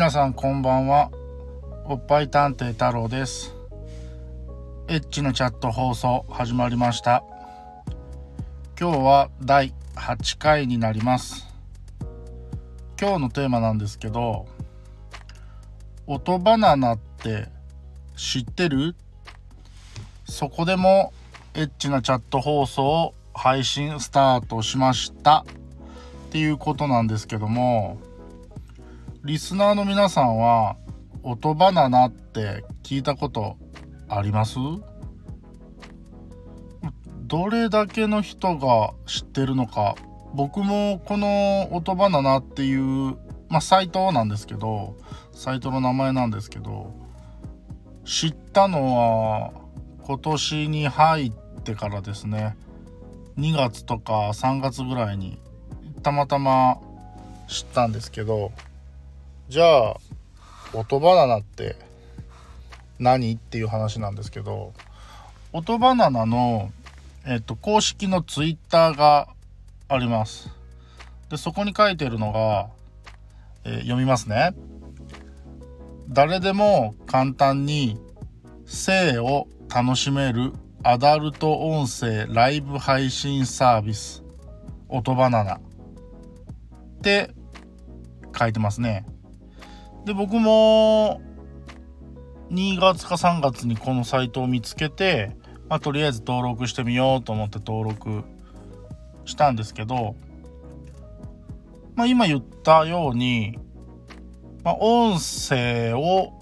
皆さんこんばんは。おっぱい探偵太郎です。エッチのチャット放送始まりました。今日は第8回になります。今日のテーマなんですけど音バナナって知ってる？そこでもエッチなチャット放送を配信スタートしました。っていうことなんですけどもリスナーの皆さんは音バナナって聞いたことあります？どれだけの人が知ってるのか。僕もこの音バナナっていうまあサイトなんですけどサイトの名前なんですけど知ったのは今年に入ってからですね。2月とか3月ぐらいにたまたま知ったんですけどじゃあ音バナナって何っていう話なんですけど音バナナの、えっと、公式のツイッターがあります。でそこに書いてるのが、えー、読みますね。誰でも簡単に性を楽しめるアダルト音声ライブ配信サービス音バナナって書いてますね。で僕も2月か3月にこのサイトを見つけて、まあ、とりあえず登録してみようと思って登録したんですけど、まあ、今言ったように、まあ、音声を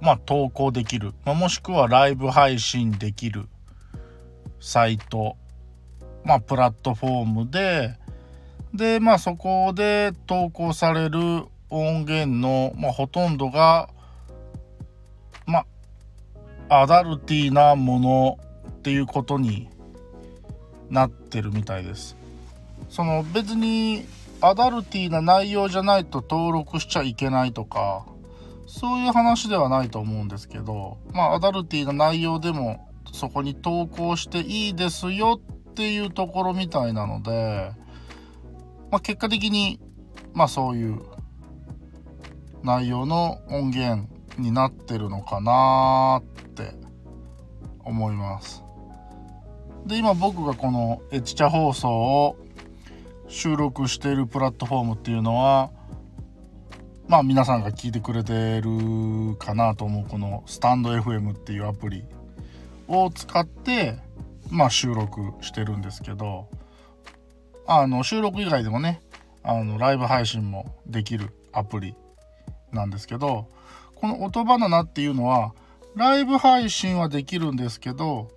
ま、投稿できる、ま、もしくはライブ配信できるサイト、ま、プラットフォームでで、まあ、そこで投稿される音源の、まあ、ほとんどが、まあ、アダルティなものっていうことになってるみたいです。その別にアダルティーな内容じゃないと登録しちゃいけないとかそういう話ではないと思うんですけどまあアダルティーな内容でもそこに投稿していいですよっていうところみたいなので、まあ、結果的にまあそういう内容の音源になってるのかなって思います。で今僕がこのエチチャ放送を収録しているプラットフォームっていうのはまあ皆さんが聞いてくれてるかなと思うこのスタンド FM っていうアプリを使ってまあ収録してるんですけどあの収録以外でもねあのライブ配信もできるアプリなんですけどこの音バナナっていうのはライブ配信はできるんですけど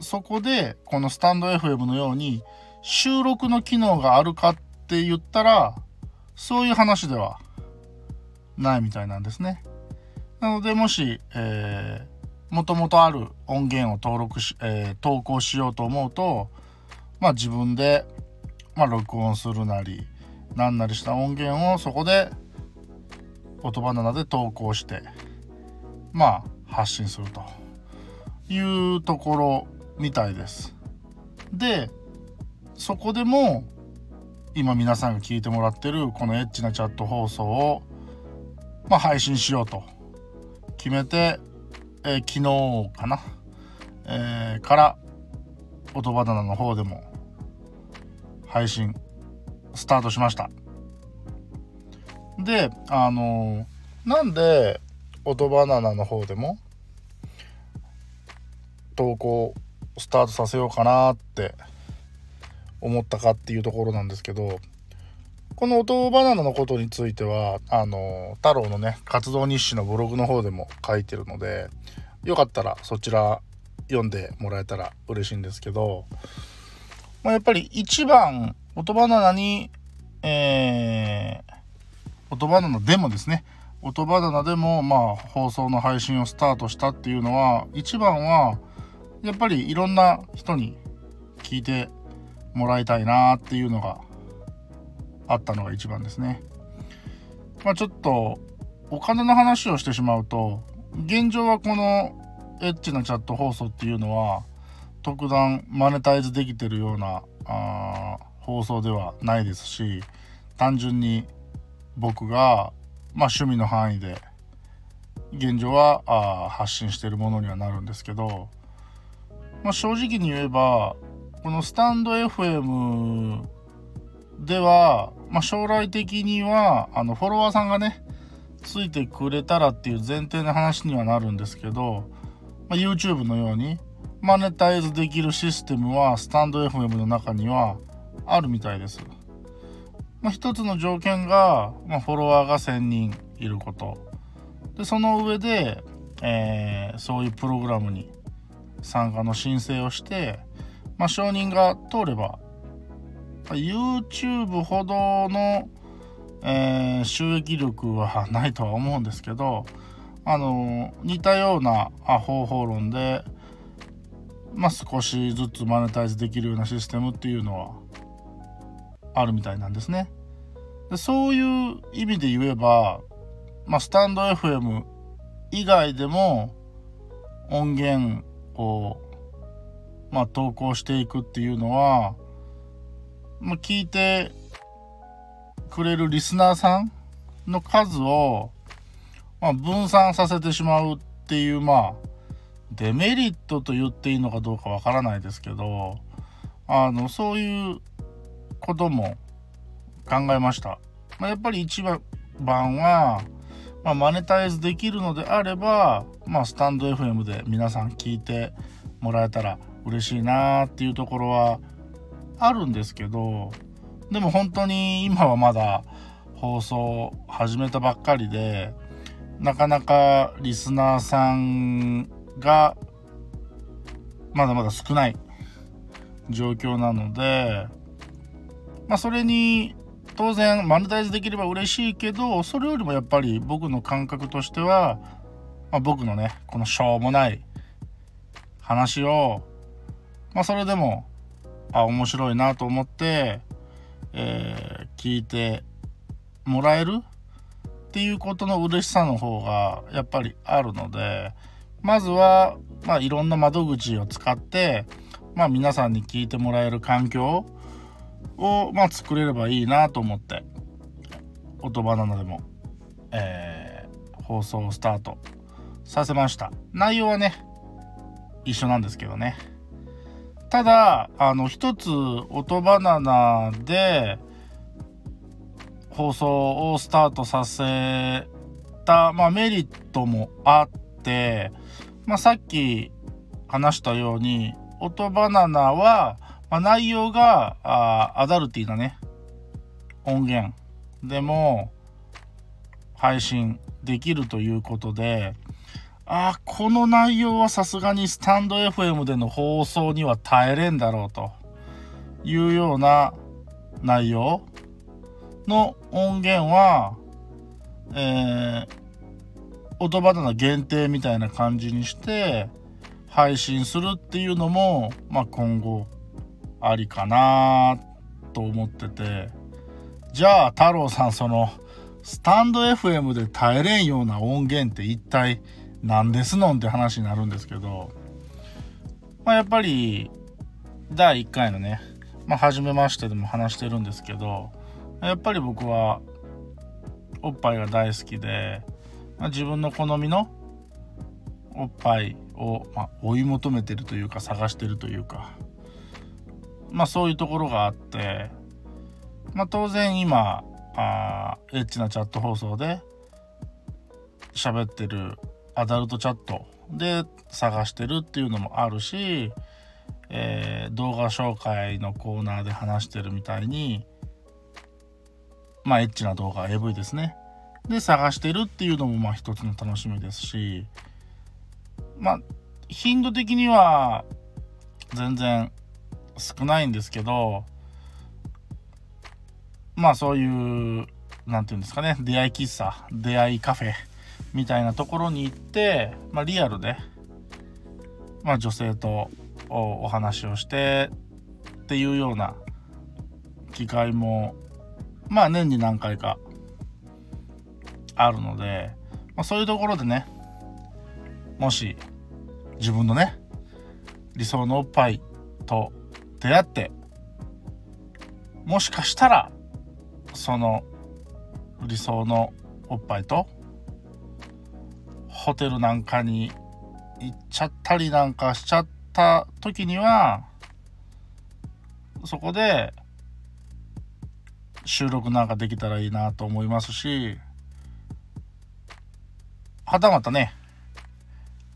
そこでこのスタンド FM のように収録の機能があるかって言ったらそういう話ではないみたいなんですね。なのでもし、えー、もともとある音源を登録し、えー、投稿しようと思うとまあ自分で、まあ、録音するなり何なりした音源をそこで音バナナで投稿してまあ発信するというところみたいです。でそこでも今皆さんが聞いてもらってるこのエッチなチャット放送を、まあ、配信しようと決めて、えー、昨日かな、えー、から音バナナの方でも配信スタートしました。であのなんで音バナナの方でも投稿スタートさせようかなって思ったかっていうところなんですけどこの音バナナのことについてはあの太郎のね活動日誌のブログの方でも書いてるのでよかったらそちら読んでもらえたら嬉しいんですけど、まあ、やっぱり一番音バナナにえー音バナナでもですね音バナナでもまあ放送の配信をスタートしたっていうのは一番はやっぱりいろんな人に聞いてもらいたいなっていうのがあったのが一番ですね。まあちょっとお金の話をしてしまうと現状はこのエッチなチャット放送っていうのは特段マネタイズできてるようなあ放送ではないですし単純に僕がまあ趣味の範囲で現状はあ発信してるものにはなるんですけど、まあ、正直に言えばこのスタンド FM では、まあ、将来的にはあのフォロワーさんがねついてくれたらっていう前提の話にはなるんですけど、まあ、YouTube のようにマネタイズできるシステムはスタンド FM の中にはあるみたいです。まあ、一つの条件が、まあ、フォロワーが1000人いること。でその上で、えー、そういうプログラムに参加の申請をして、まあ、承認が通れば YouTube ほどの、えー、収益力はないとは思うんですけどあの似たような方法論で、まあ、少しずつマネタイズできるようなシステムっていうのはあるみたいなんですね。でそういう意味で言えば、まあ、スタンド FM 以外でも音源を、まあ、投稿していくっていうのは、まあ、聞いてくれるリスナーさんの数を、ま、分散させてしまうっていうまあデメリットと言っていいのかどうかわからないですけどあのそういうことも考えました。まあ、やっぱり一番は、まあ、マネタイズできるのであれば、まあ、スタンド FM で皆さん聞いてもらえたら嬉しいなっていうところはあるんですけどでも本当に今はまだ放送始めたばっかりでなかなかリスナーさんがまだまだ少ない状況なのでまあそれに当然マネタイズできれば嬉しいけどそれよりもやっぱり僕の感覚としては、まあ、僕のねこのしょうもない話をまあそれでもあ面白いなと思って、えー、聞いてもらえるっていうことの嬉しさの方がやっぱりあるのでまずは、まあ、いろんな窓口を使って、まあ、皆さんに聞いてもらえる環境を、をまあ、作れればいいなと思って音バナナでも、えー、放送をスタートさせました。内容はね一緒なんですけどね。ただあの一つ音バナナで放送をスタートさせた、まあ、メリットもあって、まあ、さっき話したように音バナナはまあ、内容があアダルティなね。音源。でも配信できるということで。ああこの内容はさすがにスタンド FM での放送には耐えれんだろうと。いうような内容の音源は、えー、音バナナ限定みたいな感じにして配信するっていうのも、まあ、今後ありかなと思ってて。じゃあ太郎さんそのスタンド FM で耐えれんような音源って一体何ですのんって話になるんですけど、まあ、やっぱり第1回のね、まあ、初めましてでも話してるんですけどやっぱり僕はおっぱいが大好きで、まあ、自分の好みのおっぱいを、まあ、追い求めてるというか探してるというか。まあそういうところがあって、まあ当然今、あエッチなチャット放送で喋ってるアダルトチャットで探してるっていうのもあるし、えー、動画紹介のコーナーで話してるみたいにまあエッチな動画 AV ですね。で探してるっていうのもまあ一つの楽しみですしまあ頻度的には全然少ないんですけどまあそういう何て言うんですかね出会い喫茶出会いカフェみたいなところに行って、まあ、リアルで、まあ、女性とお話をしてっていうような機会もまあ年に何回かあるので、まあ、そういうところでねもし自分のね理想のおっぱいと出会ってもしかしたらその理想のおっぱいとホテルなんかに行っちゃったりなんかしちゃった時にはそこで収録なんかできたらいいなと思いますしはたまたね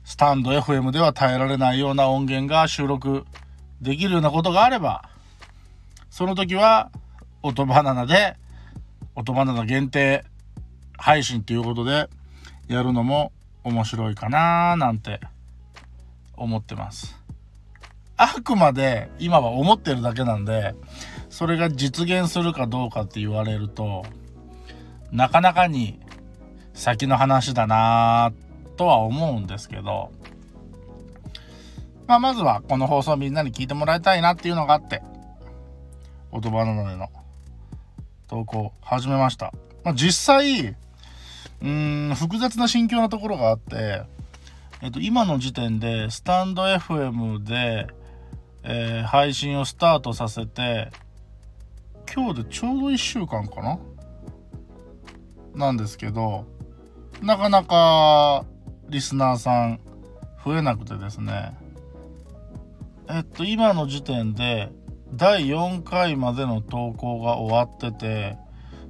スタンド FM では耐えられないような音源が収録できるようなことがあればその時は音バナナで音バナナ限定配信ということでやるのも面白いかななんて思ってます。あくまで今は思ってるだけなんでそれが実現するかどうかって言われるとなかなかに先の話だなとは思うんですけど、まあ、まずはこの放送みんなに聞いてもらいたいなっていうのがあって音バナナでの投稿始めました。まあ、実際うーん複雑な心境なところがあって、えっと、今の時点でスタンド FM で、えー、配信をスタートさせて今日でちょうど1週間かな？なんですけどなかなかリスナーさん増えなくてですねえっと今の時点で第4回までの投稿が終わってて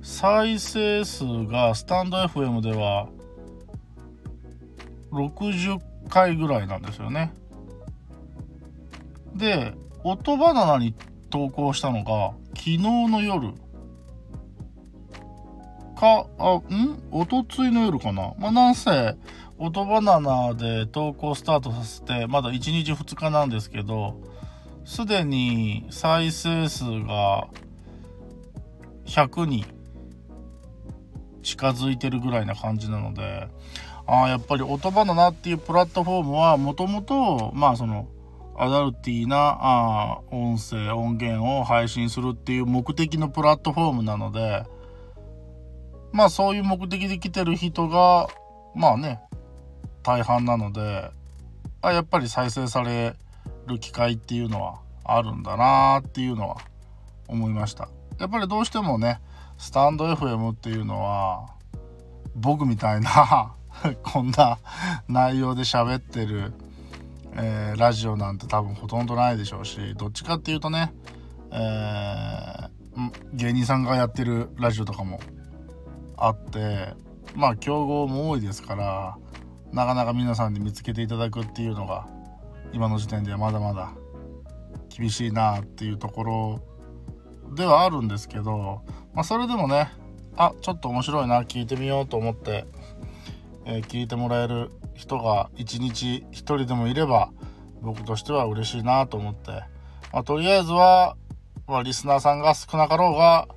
再生数がスタンド FM では60回ぐらいなんですよね。で音バナナに投稿したのが昨日の夜かあん？おとついの夜かな？まあなんせ音バナナで投稿スタートさせてまだ1日2日なんですけどすでに再生数が100に近づいてるぐらいな感じなのであやっぱり音バナナっていうプラットフォームはもともとまあそのアダルティーなあ音声音源を配信するっていう目的のプラットフォームなのでまあそういう目的で来てる人がまあね大半なのであやっぱり再生される機会っていうのはあるんだなっていうのは思いました。やっぱりどうしてもねスタンド FM っていうのは僕みたいな こんな内容で喋ってる、えー、ラジオなんて多分ほとんどないでしょうしどっちかっていうとね、えー、芸人さんがやってるラジオとかもあってまあ競合も多いですからなかなか皆さんに見つけていただくっていうのが今の時点ではまだまだ厳しいなっていうところではあるんですけど、まあ、それでもねあちょっと面白いな聞いてみようと思って、えー、聞いてもらえる人が一日一人でもいれば僕としては嬉しいなと思って、まあ、とりあえずは、まあ、リスナーさんが少なかろうが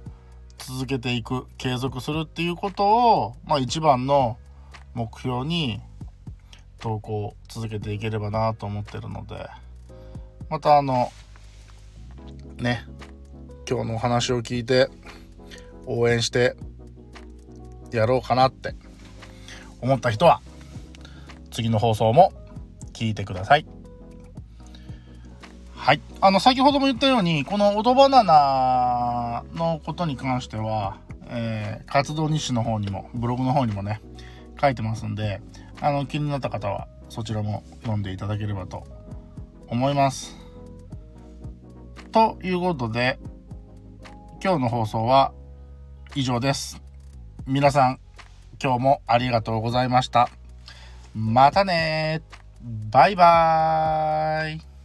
続けていく継続するっていうことを、まあ、一番の目標に投稿続けていければなと思ってるのでまたあのね今日のお話を聞いて応援してやろうかなって思った人は次の放送も聞いてください。はい。あの、先ほども言ったように、このオドバナナのことに関しては、えー、活動日誌の方にも、ブログの方にもね、書いてますんで、あの、気になった方はそちらも読んでいただければと思います。ということで、今日の放送は以上です。皆さん、今日もありがとうございました。またねバイバーイ